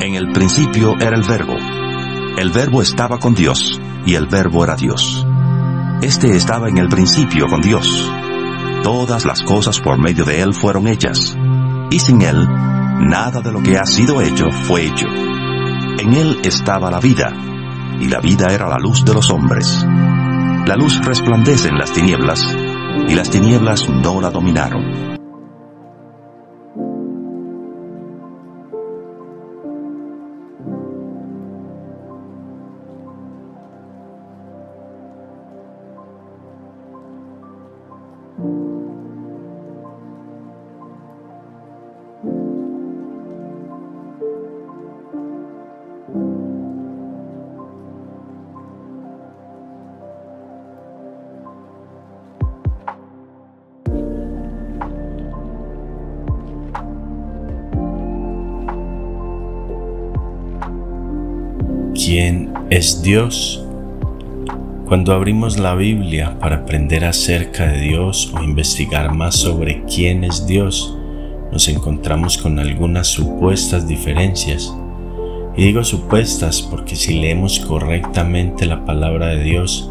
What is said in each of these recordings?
En el principio era el verbo. El verbo estaba con Dios, y el verbo era Dios. Este estaba en el principio con Dios. Todas las cosas por medio de Él fueron hechas, y sin Él, nada de lo que ha sido hecho fue hecho. En Él estaba la vida, y la vida era la luz de los hombres. La luz resplandece en las tinieblas, y las tinieblas no la dominaron. Es Dios? Cuando abrimos la Biblia para aprender acerca de Dios o investigar más sobre quién es Dios, nos encontramos con algunas supuestas diferencias. Y digo supuestas porque si leemos correctamente la palabra de Dios,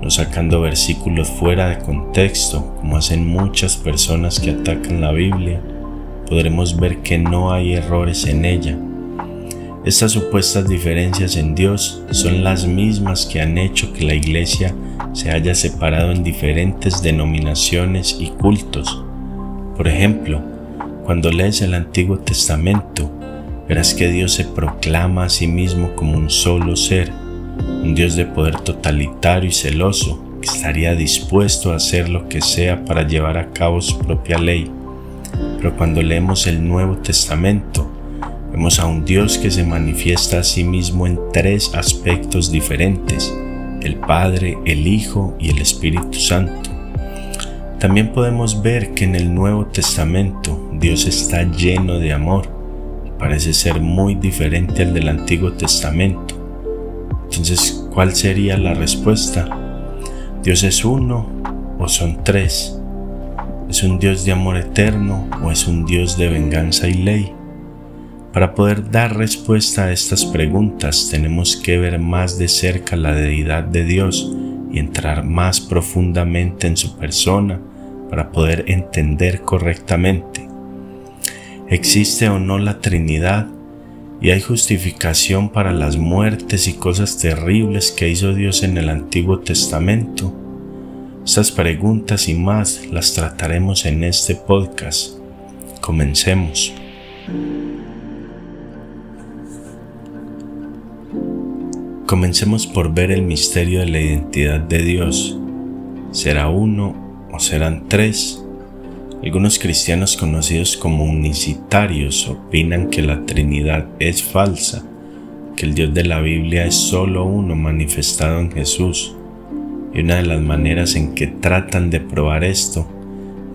no sacando versículos fuera de contexto, como hacen muchas personas que atacan la Biblia, podremos ver que no hay errores en ella estas supuestas diferencias en Dios son las mismas que han hecho que la Iglesia se haya separado en diferentes denominaciones y cultos. Por ejemplo, cuando lees el Antiguo Testamento, verás que Dios se proclama a sí mismo como un solo ser, un Dios de poder totalitario y celoso, que estaría dispuesto a hacer lo que sea para llevar a cabo su propia ley. Pero cuando leemos el Nuevo Testamento, Vemos a un Dios que se manifiesta a sí mismo en tres aspectos diferentes, el Padre, el Hijo y el Espíritu Santo. También podemos ver que en el Nuevo Testamento Dios está lleno de amor parece ser muy diferente al del Antiguo Testamento. Entonces, ¿cuál sería la respuesta? ¿Dios es uno o son tres? ¿Es un Dios de amor eterno o es un Dios de venganza y ley? Para poder dar respuesta a estas preguntas tenemos que ver más de cerca la deidad de Dios y entrar más profundamente en su persona para poder entender correctamente. ¿Existe o no la Trinidad? ¿Y hay justificación para las muertes y cosas terribles que hizo Dios en el Antiguo Testamento? Estas preguntas y más las trataremos en este podcast. Comencemos. Comencemos por ver el misterio de la identidad de Dios. ¿Será uno o serán tres? Algunos cristianos conocidos como unicitarios opinan que la Trinidad es falsa, que el Dios de la Biblia es solo uno manifestado en Jesús. Y una de las maneras en que tratan de probar esto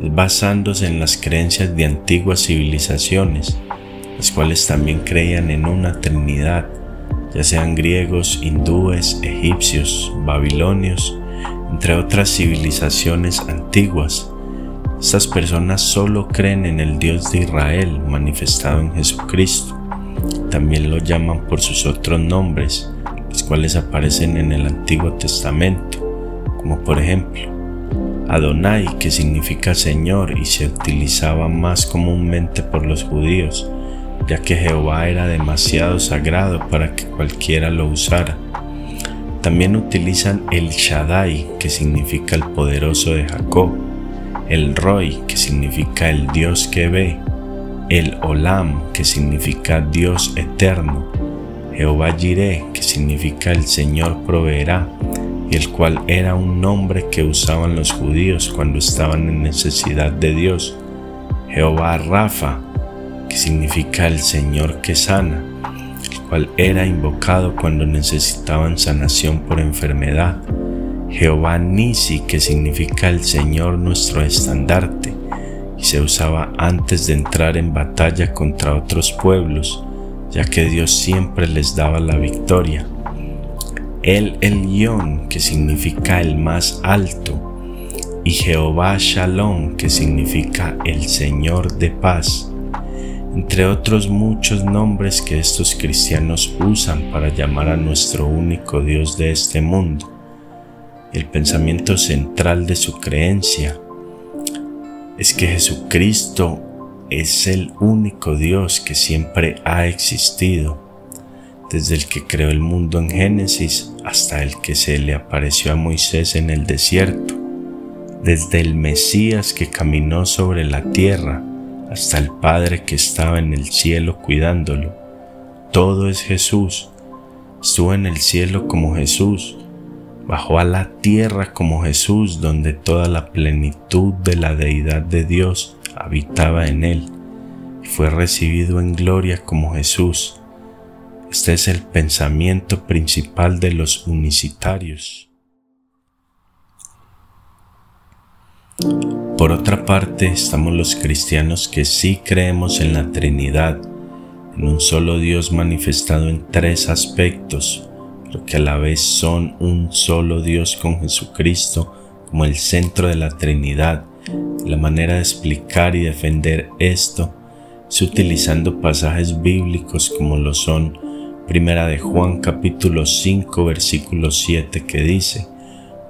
es basándose en las creencias de antiguas civilizaciones, las cuales también creían en una Trinidad ya sean griegos, hindúes, egipcios, babilonios, entre otras civilizaciones antiguas. Estas personas solo creen en el Dios de Israel manifestado en Jesucristo. También lo llaman por sus otros nombres, los cuales aparecen en el Antiguo Testamento, como por ejemplo Adonai, que significa Señor y se utilizaba más comúnmente por los judíos, ya que Jehová era demasiado sagrado para que cualquiera lo usara. También utilizan el Shaddai, que significa el poderoso de Jacob, el Roy, que significa el Dios que ve, el Olam, que significa Dios eterno, Jehová Jireh, que significa el Señor proveerá, y el cual era un nombre que usaban los judíos cuando estaban en necesidad de Dios, Jehová Rafa, que significa el Señor que sana, el cual era invocado cuando necesitaban sanación por enfermedad. Jehová Nisi, que significa el Señor nuestro estandarte, y se usaba antes de entrar en batalla contra otros pueblos, ya que Dios siempre les daba la victoria. El Elión, que significa el más alto, y Jehová Shalom, que significa el Señor de paz entre otros muchos nombres que estos cristianos usan para llamar a nuestro único Dios de este mundo. El pensamiento central de su creencia es que Jesucristo es el único Dios que siempre ha existido, desde el que creó el mundo en Génesis hasta el que se le apareció a Moisés en el desierto, desde el Mesías que caminó sobre la tierra hasta el Padre que estaba en el cielo cuidándolo. Todo es Jesús. Estuvo en el cielo como Jesús, bajó a la tierra como Jesús, donde toda la plenitud de la deidad de Dios habitaba en él, y fue recibido en gloria como Jesús. Este es el pensamiento principal de los unicitarios. Por otra parte, estamos los cristianos que sí creemos en la Trinidad, en un solo Dios manifestado en tres aspectos, pero que a la vez son un solo Dios con Jesucristo como el centro de la Trinidad. La manera de explicar y defender esto es utilizando pasajes bíblicos como lo son Primera de Juan capítulo 5 versículo 7 que dice,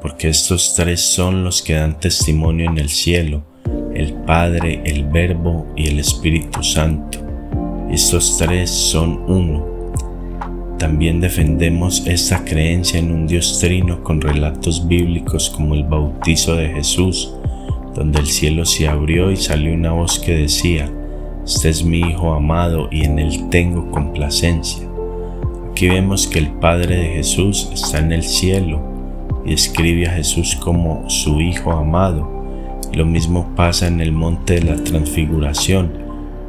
porque estos tres son los que dan testimonio en el cielo, el Padre, el Verbo y el Espíritu Santo. Estos tres son uno. También defendemos esta creencia en un Dios trino con relatos bíblicos como el bautizo de Jesús, donde el cielo se abrió y salió una voz que decía, Este es mi Hijo amado y en él tengo complacencia. Aquí vemos que el Padre de Jesús está en el cielo y escribe a Jesús como su Hijo amado. Lo mismo pasa en el monte de la transfiguración,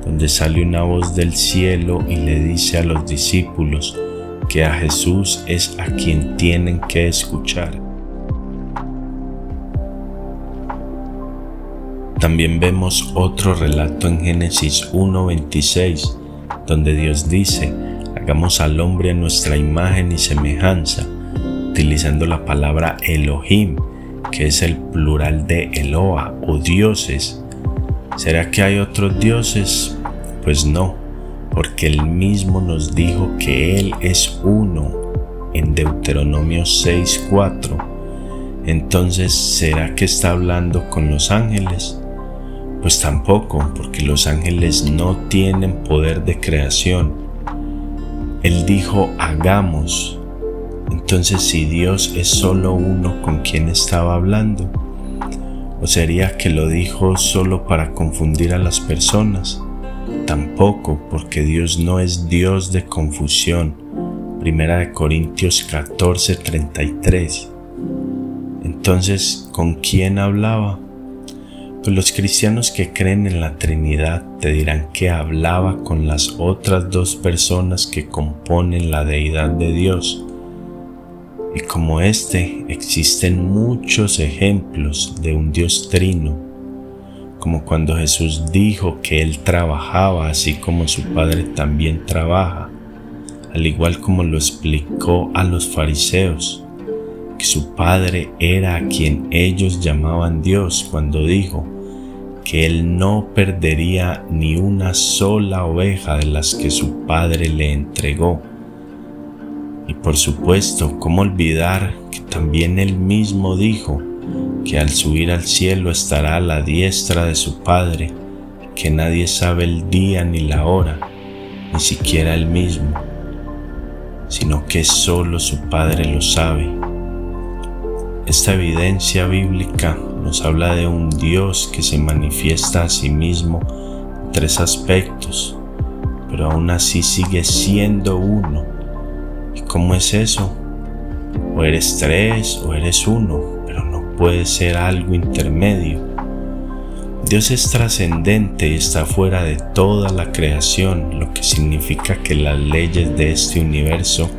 donde sale una voz del cielo y le dice a los discípulos, que a Jesús es a quien tienen que escuchar. También vemos otro relato en Génesis 1.26, donde Dios dice, hagamos al hombre a nuestra imagen y semejanza, utilizando la palabra Elohim, que es el plural de Eloa o dioses. ¿Será que hay otros dioses? Pues no, porque él mismo nos dijo que Él es uno en Deuteronomio 6.4. Entonces, ¿será que está hablando con los ángeles? Pues tampoco, porque los ángeles no tienen poder de creación. Él dijo, hagamos. Entonces, si Dios es solo uno con quien estaba hablando, ¿o sería que lo dijo solo para confundir a las personas? Tampoco porque Dios no es Dios de confusión. Primera de Corintios 14, 33. Entonces, ¿con quién hablaba? Pues los cristianos que creen en la Trinidad te dirán que hablaba con las otras dos personas que componen la deidad de Dios. Y como este, existen muchos ejemplos de un Dios trino como cuando Jesús dijo que Él trabajaba así como su Padre también trabaja, al igual como lo explicó a los fariseos, que su Padre era a quien ellos llamaban Dios cuando dijo que Él no perdería ni una sola oveja de las que su Padre le entregó. Y por supuesto, ¿cómo olvidar que también Él mismo dijo, que al subir al cielo estará a la diestra de su Padre, que nadie sabe el día ni la hora, ni siquiera él mismo, sino que solo su Padre lo sabe. Esta evidencia bíblica nos habla de un Dios que se manifiesta a sí mismo en tres aspectos, pero aún así sigue siendo uno. ¿Y cómo es eso? O eres tres o eres uno puede ser algo intermedio. Dios es trascendente y está fuera de toda la creación, lo que significa que las leyes de este universo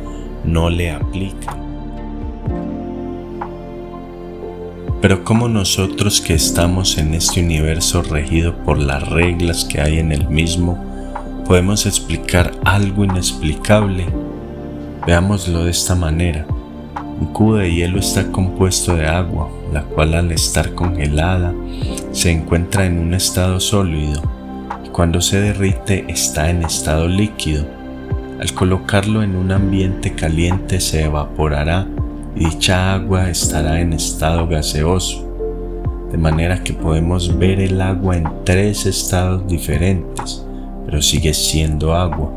no le aplican. Pero como nosotros que estamos en este universo regido por las reglas que hay en el mismo, podemos explicar algo inexplicable? Veámoslo de esta manera. Un cubo de hielo está compuesto de agua, la cual al estar congelada se encuentra en un estado sólido. cuando se derrite está en estado líquido. Al colocarlo en un ambiente caliente se evaporará y dicha agua estará en estado gaseoso, de manera que podemos ver el agua en tres estados diferentes, pero sigue siendo agua,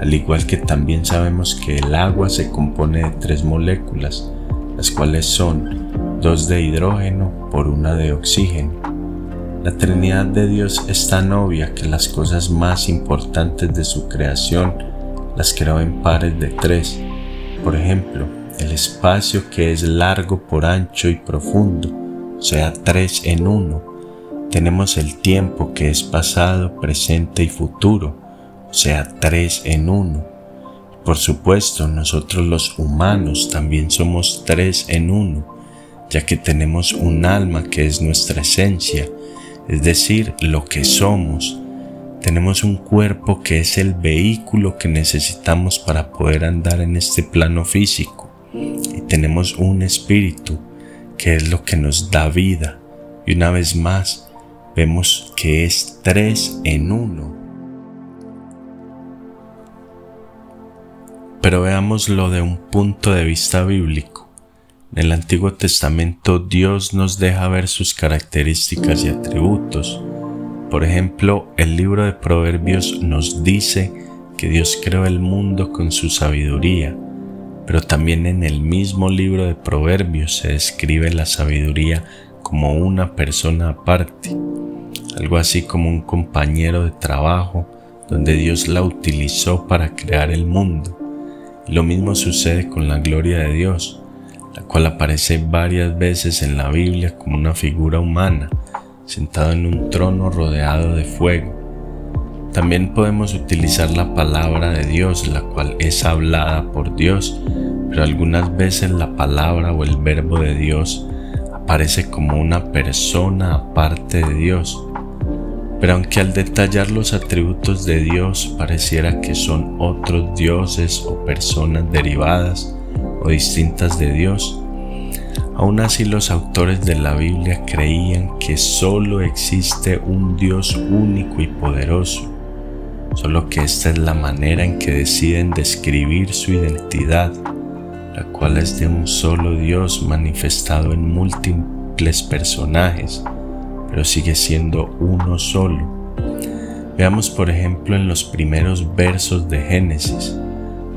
al igual que también sabemos que el agua se compone de tres moléculas, las cuales son dos de hidrógeno por una de oxígeno. La Trinidad de Dios es tan obvia que las cosas más importantes de su creación las creó en pares de tres. Por ejemplo, el espacio que es largo por ancho y profundo, o sea, tres en uno. Tenemos el tiempo que es pasado, presente y futuro, sea, tres en uno. Por supuesto, nosotros los humanos también somos tres en uno, ya que tenemos un alma que es nuestra esencia es decir, lo que somos. Tenemos un cuerpo que es el vehículo que necesitamos para poder andar en este plano físico. Y tenemos un espíritu que es lo que nos da vida. Y una vez más, vemos que es tres en uno. Pero veámoslo de un punto de vista bíblico. En el Antiguo Testamento Dios nos deja ver sus características y atributos. Por ejemplo, el libro de Proverbios nos dice que Dios creó el mundo con su sabiduría, pero también en el mismo libro de Proverbios se describe la sabiduría como una persona aparte, algo así como un compañero de trabajo donde Dios la utilizó para crear el mundo. Lo mismo sucede con la gloria de Dios la cual aparece varias veces en la Biblia como una figura humana, sentado en un trono rodeado de fuego. También podemos utilizar la palabra de Dios, la cual es hablada por Dios, pero algunas veces la palabra o el verbo de Dios aparece como una persona aparte de Dios. Pero aunque al detallar los atributos de Dios pareciera que son otros dioses o personas derivadas, o distintas de Dios. Aún así los autores de la Biblia creían que solo existe un Dios único y poderoso, solo que esta es la manera en que deciden describir su identidad, la cual es de un solo Dios manifestado en múltiples personajes, pero sigue siendo uno solo. Veamos por ejemplo en los primeros versos de Génesis,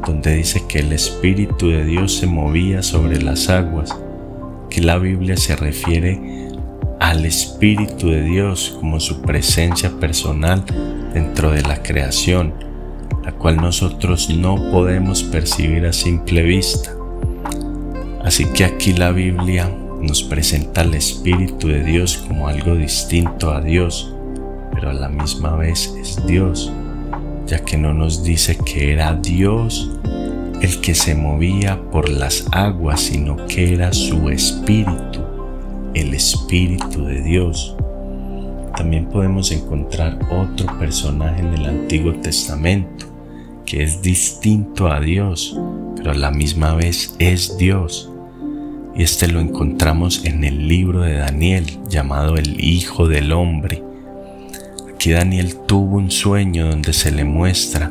donde dice que el Espíritu de Dios se movía sobre las aguas, que la Biblia se refiere al Espíritu de Dios como su presencia personal dentro de la creación, la cual nosotros no podemos percibir a simple vista. Así que aquí la Biblia nos presenta al Espíritu de Dios como algo distinto a Dios, pero a la misma vez es Dios ya que no nos dice que era Dios el que se movía por las aguas, sino que era su espíritu, el espíritu de Dios. También podemos encontrar otro personaje en el Antiguo Testamento que es distinto a Dios, pero a la misma vez es Dios. Y este lo encontramos en el libro de Daniel llamado el Hijo del Hombre Aquí Daniel tuvo un sueño donde se le muestra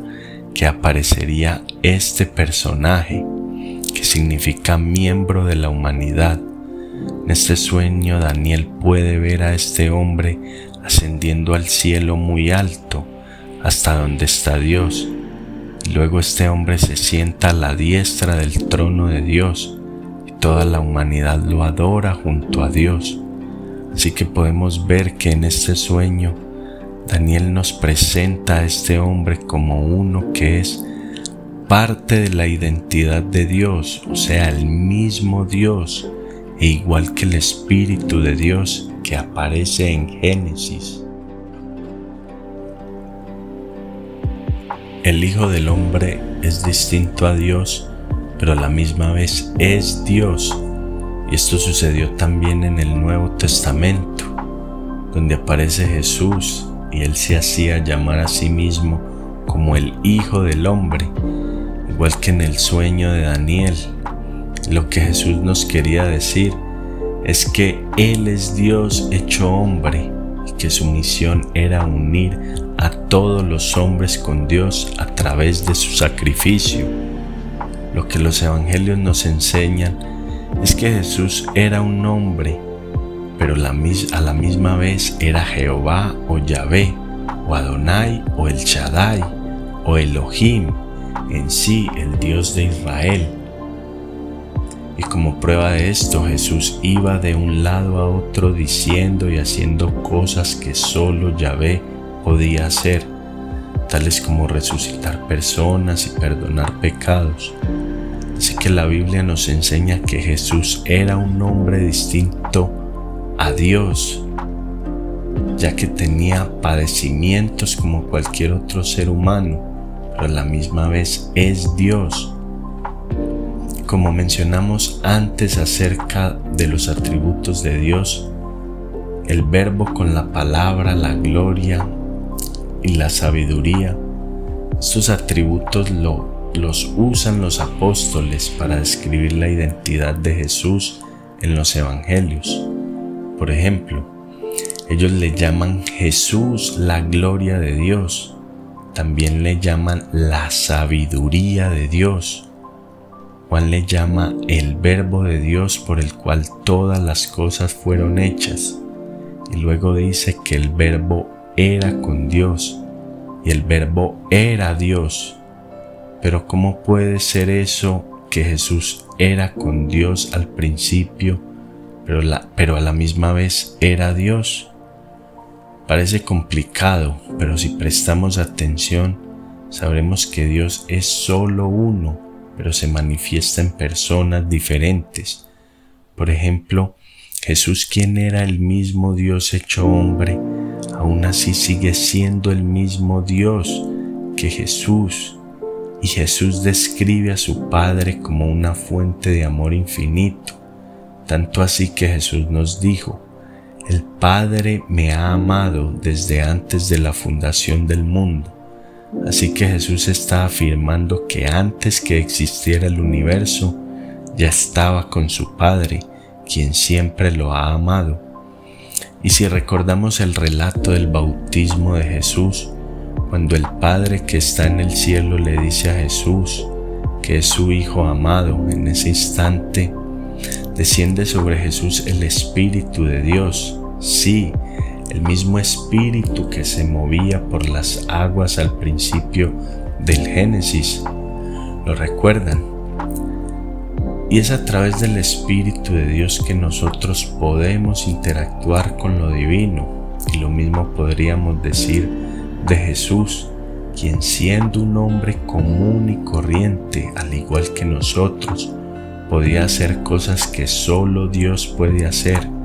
que aparecería este personaje que significa miembro de la humanidad. En este sueño Daniel puede ver a este hombre ascendiendo al cielo muy alto, hasta donde está Dios. Y luego este hombre se sienta a la diestra del trono de Dios toda la humanidad lo adora junto a Dios. Así que podemos ver que en este sueño Daniel nos presenta a este hombre como uno que es parte de la identidad de Dios, o sea, el mismo Dios, e igual que el Espíritu de Dios que aparece en Génesis. El Hijo del Hombre es distinto a Dios, pero a la misma vez es Dios. Y esto sucedió también en el Nuevo Testamento, donde aparece Jesús y él se hacía llamar a sí mismo como el Hijo del Hombre, igual que en el sueño de Daniel. Lo que Jesús nos quería decir es que Él es Dios hecho hombre y que su misión era unir a todos los hombres con Dios a través de su sacrificio. Lo que los evangelios nos enseñan es que Jesús era un hombre, pero a la misma vez era Jehová o Yahvé, o Adonai o el Shaddai, o Elohim, en sí el Dios de Israel. Y como prueba de esto, Jesús iba de un lado a otro diciendo y haciendo cosas que solo Yahvé podía hacer, tales como resucitar personas y perdonar pecados. Así que la Biblia nos enseña que Jesús era un hombre distinto a Dios, ya que tenía padecimientos como cualquier otro ser humano, pero a la misma vez es Dios. Como mencionamos antes acerca de los atributos de Dios, el verbo con la palabra, la gloria y la sabiduría, estos atributos los usan los apóstoles para describir la identidad de Jesús en los evangelios. Por ejemplo, ellos le llaman Jesús la gloria de Dios, también le llaman la sabiduría de Dios Juan le llama el verbo de Dios por el cual todas las cosas fueron hechas. Y luego dice que el verbo era con Dios y el verbo era Dios. Pero ¿cómo puede ser eso que Jesús era con Dios al principio, pero, pero a la misma vez era Dios? Parece complicado, pero si prestamos atención, sabremos que Dios es solo uno pero se manifiesta en personas diferentes. Por ejemplo, Jesús quien era el mismo Dios hecho hombre, aún así sigue siendo el mismo Dios que Jesús. Y Jesús describe a su Padre como una fuente de amor infinito, tanto así que Jesús nos dijo, el Padre me ha amado desde antes de la fundación del mundo. Así que Jesús está afirmando que antes que existiera el universo, ya estaba con su Padre, quien siempre lo ha amado. Y si recordamos el relato del bautismo de Jesús, cuando el Padre que está en el cielo le dice a Jesús que es su Hijo amado, en ese instante desciende sobre Jesús el Espíritu de Dios. Sí, el mismo espíritu que se movía por las aguas al principio del Génesis. ¿Lo recuerdan? Y es a través del Espíritu de Dios que nosotros podemos interactuar con lo divino. Y lo mismo podríamos decir de Jesús, quien siendo un hombre común y corriente, al igual que nosotros, podía hacer cosas que solo Dios puede hacer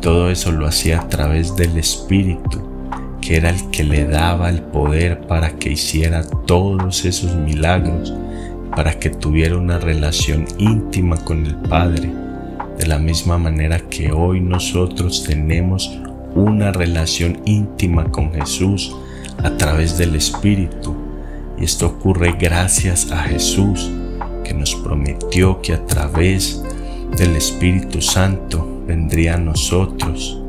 todo eso lo hacía a través del Espíritu, que era el que le daba el poder para que hiciera todos esos milagros, para que tuviera una relación íntima con el Padre, de la misma manera que hoy nosotros tenemos una relación íntima con Jesús a través del Espíritu. Y esto ocurre gracias a Jesús, que nos prometió que a través del Espíritu Santo vendría a nosotros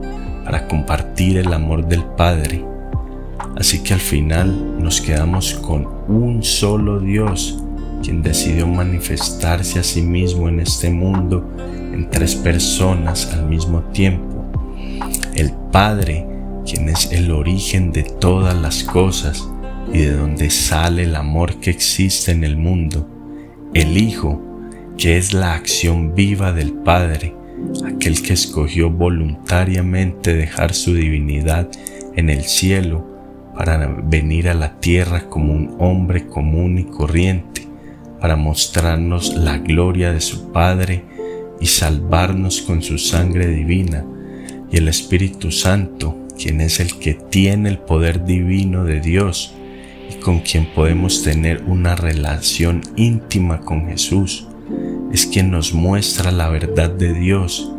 para compartir el amor del Padre. Así que al final nos quedamos con un solo Dios, quien decidió manifestarse a sí mismo en este mundo en tres personas al mismo tiempo. El Padre, quien es el origen de todas las cosas y de donde sale el amor que existe en el mundo. El Hijo, que es la acción viva del Padre aquel que escogió voluntariamente dejar su divinidad en el cielo para venir a la tierra como un hombre común y corriente, para mostrarnos la gloria de su Padre y salvarnos con su sangre divina, y el Espíritu Santo, quien es el que tiene el poder divino de Dios y con quien podemos tener una relación íntima con Jesús es quien nos muestra la verdad de Dios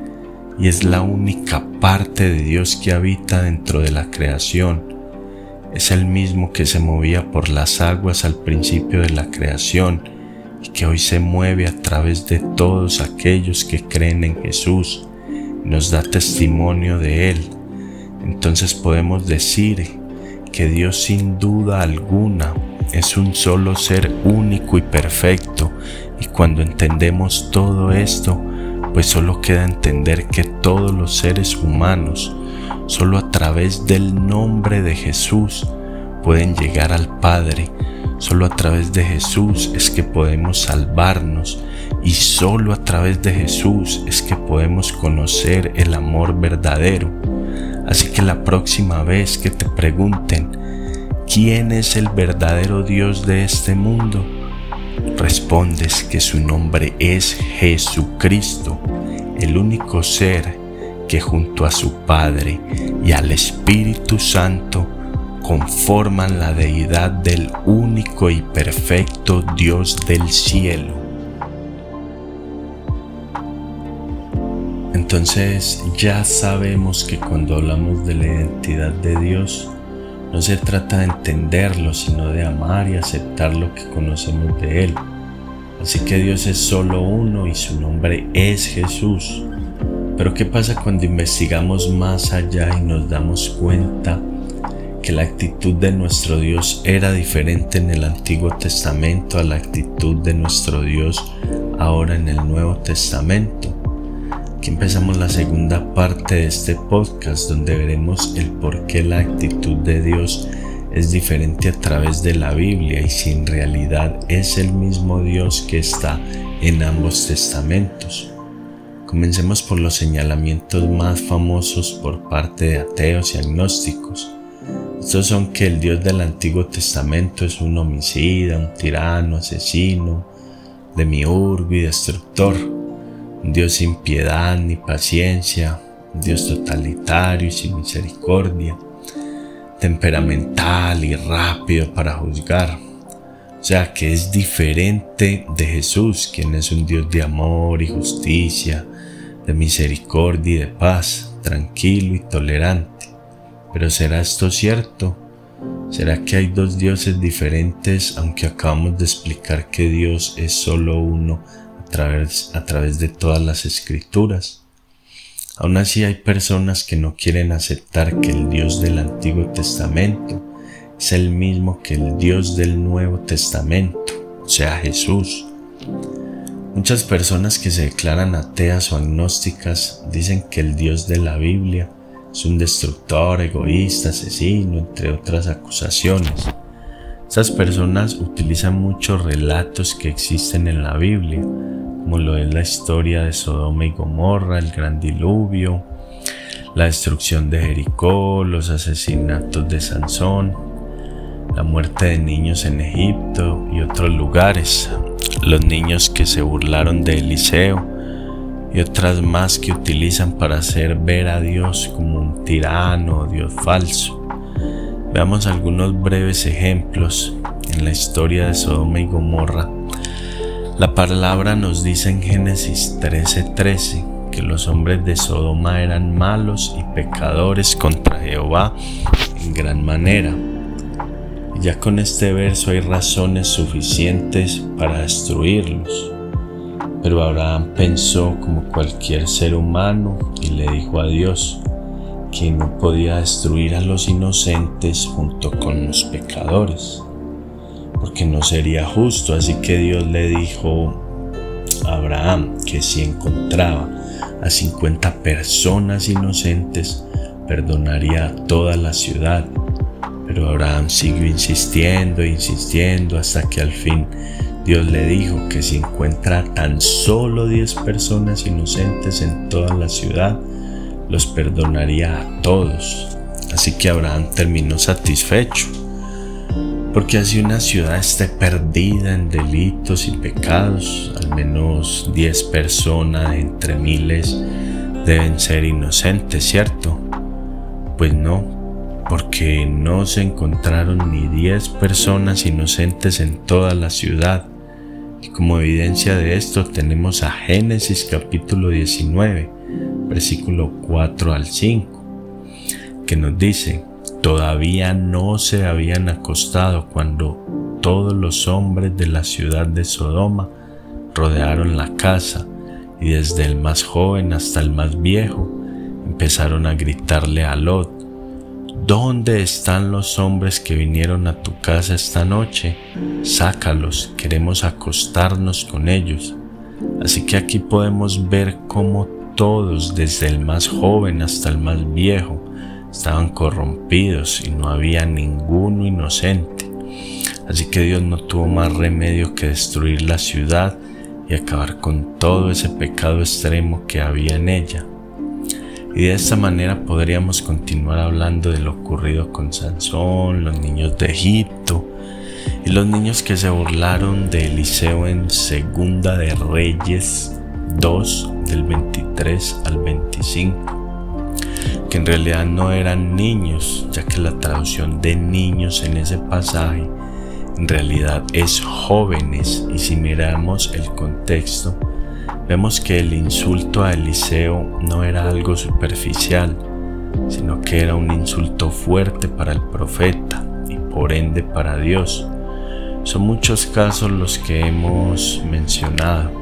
y es la única parte de Dios que habita dentro de la creación. Es el mismo que se movía por las aguas al principio de la creación y que hoy se mueve a través de todos aquellos que creen en Jesús nos da testimonio de Él. Entonces podemos decir que Dios sin duda alguna es un solo ser único y perfecto. Y cuando entendemos todo esto, pues solo queda entender que todos los seres humanos, solo a través del nombre de Jesús, pueden llegar al Padre. Solo a través de Jesús es que podemos salvarnos y solo a través de Jesús es que podemos conocer el amor verdadero. Así que la próxima vez que te pregunten, ¿quién es el verdadero Dios de este mundo? Respondes que su nombre es Jesucristo, el único ser que junto a su Padre y al Espíritu Santo conforman la deidad del único y perfecto Dios del cielo. Entonces ya sabemos que cuando hablamos de la identidad de Dios, no se trata de entenderlo, sino de amar y aceptar lo que conocemos de Él. Así que Dios es solo uno y su nombre es Jesús. Pero ¿qué pasa cuando investigamos más allá y nos damos cuenta que la actitud de nuestro Dios era diferente en el Antiguo Testamento a la actitud de nuestro Dios ahora en el Nuevo Testamento? Aquí empezamos la segunda parte de este podcast donde veremos el por qué la actitud de Dios es diferente a través de la Biblia y si en realidad es el mismo Dios que está en ambos testamentos. Comencemos por los señalamientos más famosos por parte de ateos y agnósticos. Estos son que el Dios del Antiguo Testamento es un homicida, un tirano, asesino, demiurgo y destructor Dios sin piedad ni paciencia, Dios totalitario y sin misericordia, temperamental y rápido para juzgar. O sea que es diferente de Jesús, quien es un Dios de amor y justicia, de misericordia y de paz, tranquilo y tolerante. Pero ¿será esto cierto? ¿Será que hay dos dioses diferentes aunque acabamos de explicar que Dios es solo uno a través de todas las escrituras. Aún así hay personas que no quieren aceptar que el Dios del Antiguo Testamento es el mismo que el Dios del Nuevo Testamento, o sea Jesús. Muchas personas que se declaran ateas o agnósticas dicen que el Dios de la Biblia es un destructor, egoísta, asesino, entre otras acusaciones. Estas personas utilizan muchos relatos que existen en la Biblia como lo es la historia de Sodoma y Gomorra, el gran diluvio, la destrucción de Jericó, los asesinatos de Sansón, la muerte de niños en Egipto y otros lugares, los niños que se burlaron de Eliseo y otras más que utilizan para hacer ver a Dios como un tirano o Dios falso. Veamos algunos breves ejemplos en la historia de Sodoma y Gomorra la palabra nos dice en Génesis 13:13 que los hombres de Sodoma eran malos y pecadores contra Jehová en gran manera. Y ya con este verso hay razones suficientes para destruirlos. Pero Abraham pensó como cualquier ser humano y le dijo a Dios que no podía destruir a los inocentes junto con los pecadores porque no sería justo. Así que Dios le dijo a Abraham que si encontraba a 50 personas inocentes, perdonaría a toda la ciudad. Pero Abraham siguió insistiendo e insistiendo hasta que al fin Dios le dijo que si encuentra tan solo 10 personas inocentes en toda la ciudad, los perdonaría a todos. Así que Abraham terminó satisfecho porque así una ciudad esté perdida en delitos y pecados, al menos 10 personas entre miles deben ser inocentes, ¿cierto? Pues no, porque no se encontraron ni 10 personas inocentes en toda la ciudad. Y como evidencia de esto tenemos a Génesis capítulo 19, versículo 4 al 5, que nos dice, Todavía no se habían acostado cuando todos los hombres de la ciudad de Sodoma rodearon la casa y desde el más joven hasta el más viejo empezaron a gritarle a Lot, ¿Dónde están los hombres que vinieron a tu casa esta noche? Sácalos, queremos acostarnos con ellos. Así que aquí podemos ver cómo todos, desde el más joven hasta el más viejo, estaban corrompidos y no había ninguno inocente. Así que Dios no tuvo más remedio que destruir la ciudad y acabar con todo ese pecado extremo que había en ella. Y de esta manera podríamos continuar hablando de lo ocurrido con Sansón, los niños de Egipto y los niños que se burlaron de Eliseo en Segunda de Reyes 2 del 23 al 25, que en realidad no eran niños, ya que la traducción de niños en ese pasaje en realidad es jóvenes y si miramos el contexto, vemos que el insulto a Eliseo no era algo superficial, sino que era un insulto fuerte para el profeta y por ende para Dios. Son muchos casos los que hemos mencionado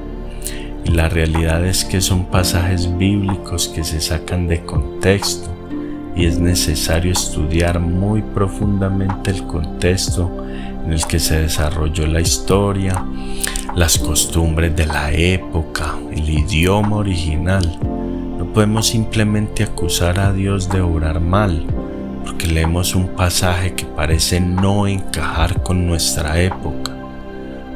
y la realidad es que son pasajes bíblicos que se sacan de contexto y es necesario estudiar muy profundamente el contexto en el que se desarrolló la historia, las costumbres de la época, el idioma original. No podemos simplemente acusar a Dios de obrar mal, porque leemos un pasaje que parece no encajar con nuestra época.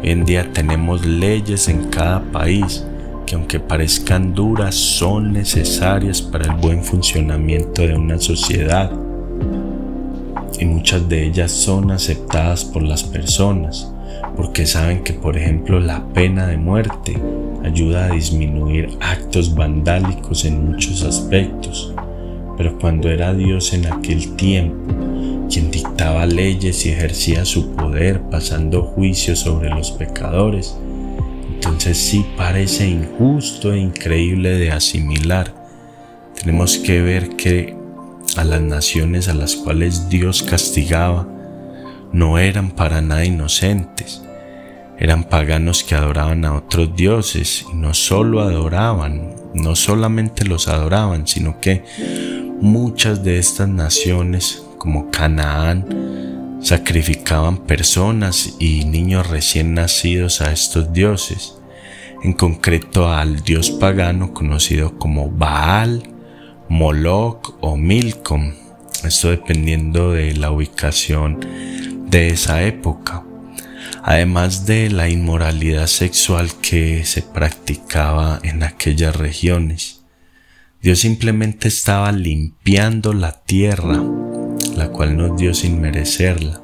Hoy en día tenemos leyes en cada país que aunque parezcan duras son necesarias para el buen funcionamiento de una sociedad y muchas de ellas son aceptadas por las personas porque saben que por ejemplo la pena de muerte ayuda a disminuir actos vandálicos en muchos aspectos. Pero cuando era Dios en aquel tiempo quien dictaba leyes y ejercía su poder pasando juicio sobre los pecadores, entonces sí parece injusto e increíble de asimilar. Tenemos que ver que a las naciones a las cuales Dios castigaba no eran para nada inocentes. Eran paganos que adoraban a otros dioses y no solo adoraban, no solamente los adoraban, sino que muchas de estas naciones, como Canaán, sacrificaban personas y niños recién nacidos a estos dioses, en concreto al dios pagano conocido como Baal Moloch o Milcom, esto dependiendo de la ubicación de esa época, además de la inmoralidad sexual que se practicaba en aquellas regiones. Dios simplemente estaba limpiando la tierra, cual nos dio sin merecerla.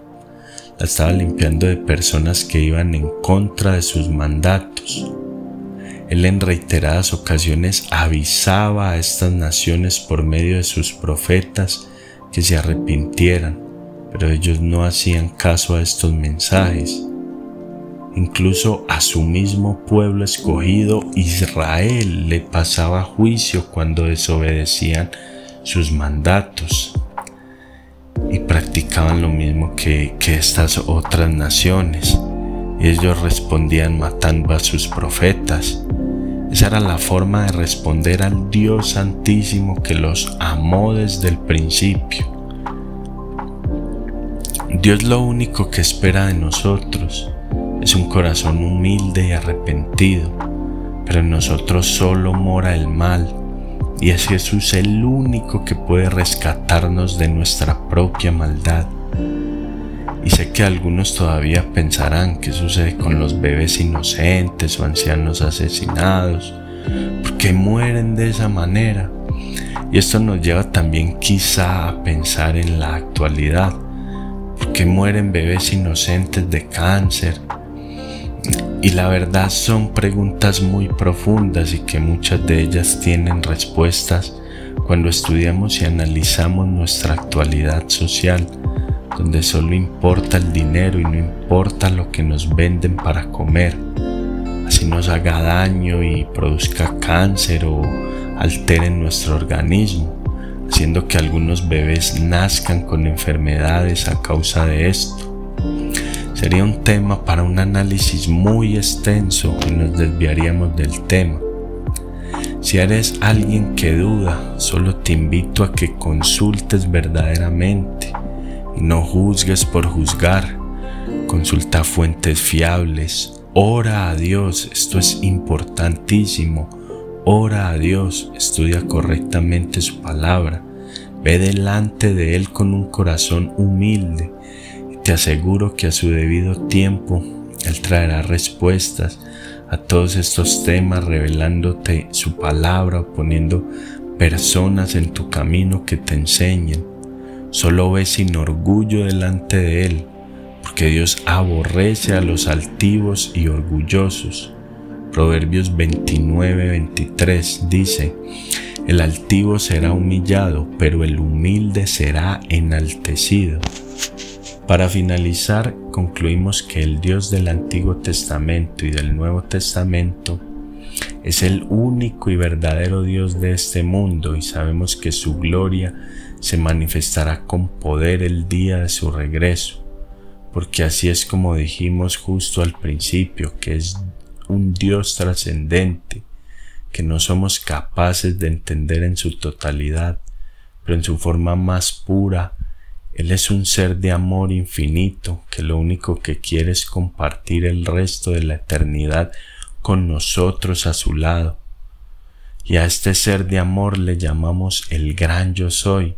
La estaba limpiando de personas que iban en contra de sus mandatos. Él en reiteradas ocasiones avisaba a estas naciones por medio de sus profetas que se arrepintieran, pero ellos no hacían caso a estos mensajes. Incluso a su mismo pueblo escogido, Israel, le pasaba juicio cuando desobedecían sus mandatos y practicaban lo mismo que, estas otras naciones. Ellos respondían matando a sus profetas esa era la forma de responder al Dios Santísimo que los amó desde el principio. Dios lo único que espera de nosotros es un corazón humilde y arrepentido, pero en nosotros solo mora el mal y es Jesús el único que puede rescatarnos de nuestra propia maldad. Y sé que algunos todavía pensarán qué sucede con los bebés inocentes o ancianos asesinados, porque mueren de esa manera. Y esto nos lleva también quizá a pensar en la actualidad, porque mueren bebés inocentes de cáncer. Y la verdad son preguntas muy profundas y que muchas de ellas tienen respuestas cuando estudiamos y analizamos nuestra actualidad social donde solo importa el dinero y no importa lo que nos venden para comer, así nos haga daño y produzca cáncer o altere nuestro organismo, haciendo que algunos bebés nazcan con enfermedades a causa de esto. Sería un tema para un análisis muy extenso y nos desviaríamos del tema. Si eres alguien que duda, solo te invito a que consultes verdaderamente y no juzgues por juzgar. Consulta fuentes fiables. Ora a Dios, esto es importantísimo. Ora a Dios, estudia correctamente su palabra. Ve delante de Él con un corazón humilde te aseguro que a su debido tiempo Él traerá respuestas a todos estos temas revelándote su palabra poniendo personas en tu camino que te enseñen. Solo ve sin orgullo delante de Él, porque Dios aborrece a los altivos y orgullosos. Proverbios 29-23 dice, el altivo será humillado, pero el humilde será enaltecido. Para finalizar, concluimos que el Dios del Antiguo Testamento y del Nuevo Testamento es el único y verdadero Dios de este mundo y sabemos que su gloria se manifestará con poder el día de su regreso, porque así es como dijimos justo al principio, que es un Dios trascendente, que no somos capaces de entender en su totalidad, pero en su forma más pura, él es un ser de amor infinito que lo único que quiere es compartir el resto de la eternidad con nosotros a su lado. Y a este ser de amor le llamamos el gran yo soy.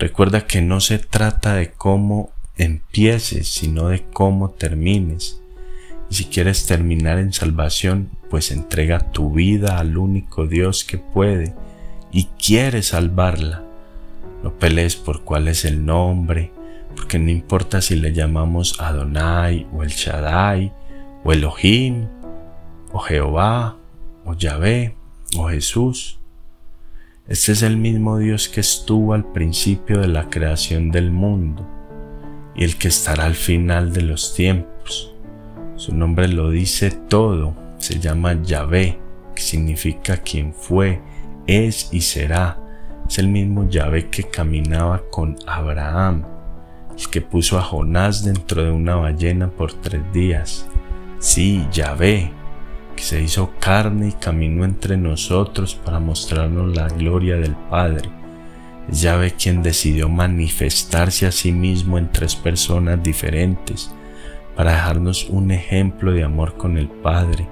Recuerda que no se trata de cómo empieces, sino de cómo termines. Y si quieres terminar en salvación, pues entrega tu vida al único Dios que puede y quiere salvarla. No pelees por cuál es el nombre, porque no importa si le llamamos Adonai o el Shaddai o Elohim o Jehová o Yahvé o Jesús. Este es el mismo Dios que estuvo al principio de la creación del mundo y el que estará al final de los tiempos. Su nombre lo dice todo, se llama Yahvé, que significa quien fue, es y será es el mismo Yahvé que caminaba con Abraham, el que puso a Jonás dentro de una ballena por tres días. Sí, Yahvé, que se hizo carne y caminó entre nosotros para mostrarnos la gloria del Padre. Es Yahvé quien decidió manifestarse a sí mismo en tres personas diferentes para dejarnos un ejemplo de amor con el Padre,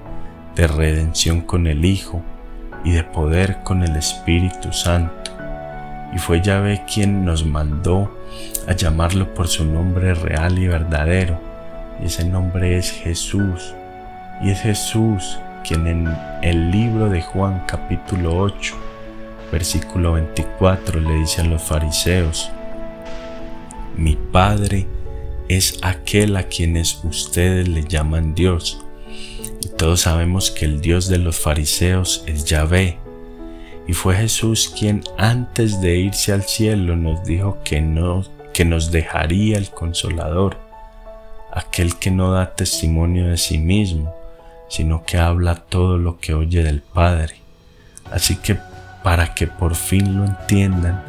de redención con el Hijo y de poder con el Espíritu Santo y fue Yahvé quien nos mandó a llamarlo por su nombre real y verdadero, y ese nombre es Jesús, y es Jesús quien en el libro de Juan capítulo 8, versículo 24 le dice a los fariseos, mi Padre es aquel a quienes ustedes le llaman Dios, y todos sabemos que el Dios de los fariseos es Yahvé, y fue Jesús quien antes de irse al cielo nos dijo que, no, que nos dejaría el consolador, aquel que no da testimonio de sí mismo, sino que habla todo lo que oye del Padre. Así que para que por fin lo entiendan,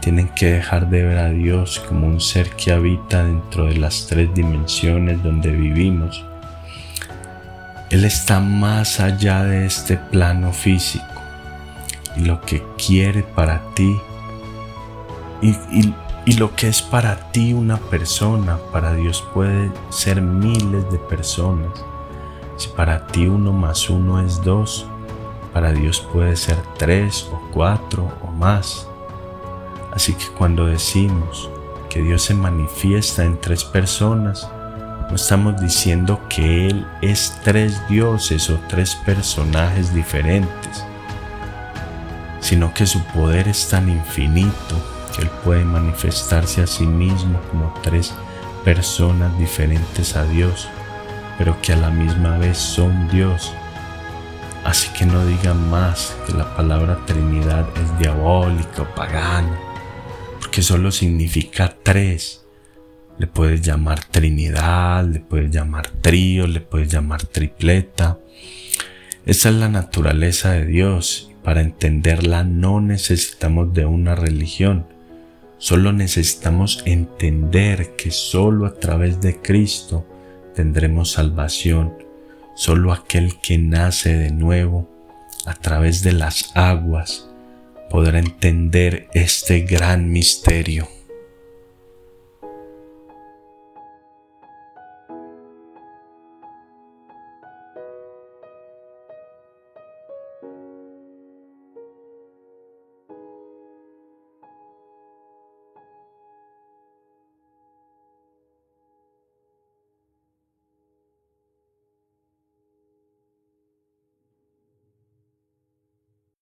tienen que dejar de ver a Dios como un ser que habita dentro de las tres dimensiones donde vivimos. Él está más allá de este plano físico lo que quiere para ti y, y, lo que es para ti una persona, para Dios puede ser miles de personas. Si para ti uno más uno es dos, para Dios puede ser tres o cuatro o más. Así que cuando decimos que Dios se manifiesta en tres personas, no estamos diciendo que Él es tres dioses o tres personajes diferentes sino que su poder es tan infinito que Él puede manifestarse a sí mismo como tres personas diferentes a Dios, pero que a la misma vez son Dios. Así que no digan más que la palabra Trinidad es diabólica o pagana, porque solo significa tres. Le puedes llamar Trinidad, le puedes llamar trío, le puedes llamar tripleta. Esa es la naturaleza de Dios para entenderla no necesitamos de una religión, solo necesitamos entender que solo a través de Cristo tendremos salvación. Solo aquel que nace de nuevo a través de las aguas, podrá entender este gran misterio.